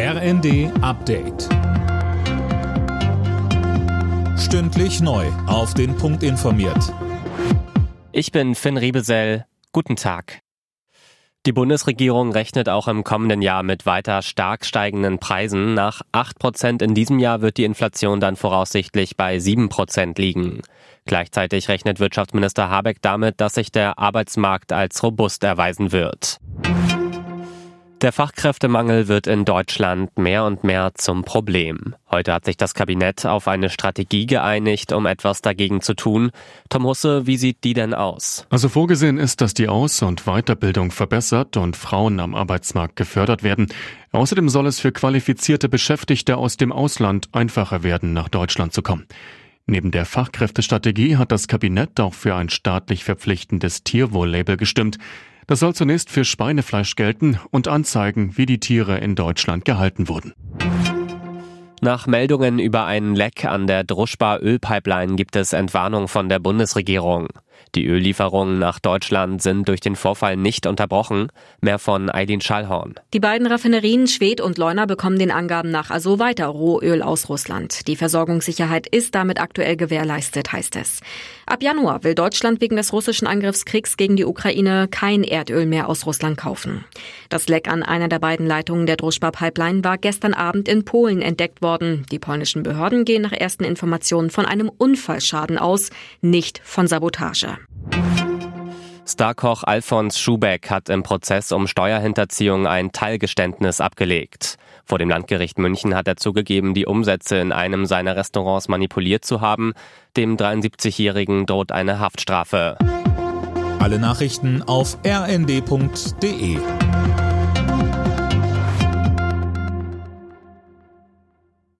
RND Update. Stündlich neu. Auf den Punkt informiert. Ich bin Finn Riebesell. Guten Tag. Die Bundesregierung rechnet auch im kommenden Jahr mit weiter stark steigenden Preisen. Nach 8 Prozent in diesem Jahr wird die Inflation dann voraussichtlich bei 7 Prozent liegen. Gleichzeitig rechnet Wirtschaftsminister Habeck damit, dass sich der Arbeitsmarkt als robust erweisen wird. Der Fachkräftemangel wird in Deutschland mehr und mehr zum Problem. Heute hat sich das Kabinett auf eine Strategie geeinigt, um etwas dagegen zu tun. Tom Husse, wie sieht die denn aus? Also vorgesehen ist, dass die Aus- und Weiterbildung verbessert und Frauen am Arbeitsmarkt gefördert werden. Außerdem soll es für qualifizierte Beschäftigte aus dem Ausland einfacher werden, nach Deutschland zu kommen. Neben der Fachkräftestrategie hat das Kabinett auch für ein staatlich verpflichtendes Tierwohl-Label gestimmt. Das soll zunächst für Schweinefleisch gelten und anzeigen, wie die Tiere in Deutschland gehalten wurden. Nach Meldungen über einen Leck an der Druschba-Ölpipeline gibt es Entwarnung von der Bundesregierung. Die Öllieferungen nach Deutschland sind durch den Vorfall nicht unterbrochen. Mehr von Eileen Schallhorn. Die beiden Raffinerien Schwedt und Leuna bekommen den Angaben nach also weiter Rohöl aus Russland. Die Versorgungssicherheit ist damit aktuell gewährleistet, heißt es. Ab Januar will Deutschland wegen des russischen Angriffskriegs gegen die Ukraine kein Erdöl mehr aus Russland kaufen. Das Leck an einer der beiden Leitungen der Druschba-Pipeline war gestern Abend in Polen entdeckt worden. Die polnischen Behörden gehen nach ersten Informationen von einem Unfallschaden aus, nicht von Sabotage. Starkoch Alfons Schubeck hat im Prozess um Steuerhinterziehung ein Teilgeständnis abgelegt. Vor dem Landgericht München hat er zugegeben, die Umsätze in einem seiner Restaurants manipuliert zu haben. Dem 73-Jährigen droht eine Haftstrafe. Alle Nachrichten auf rnd.de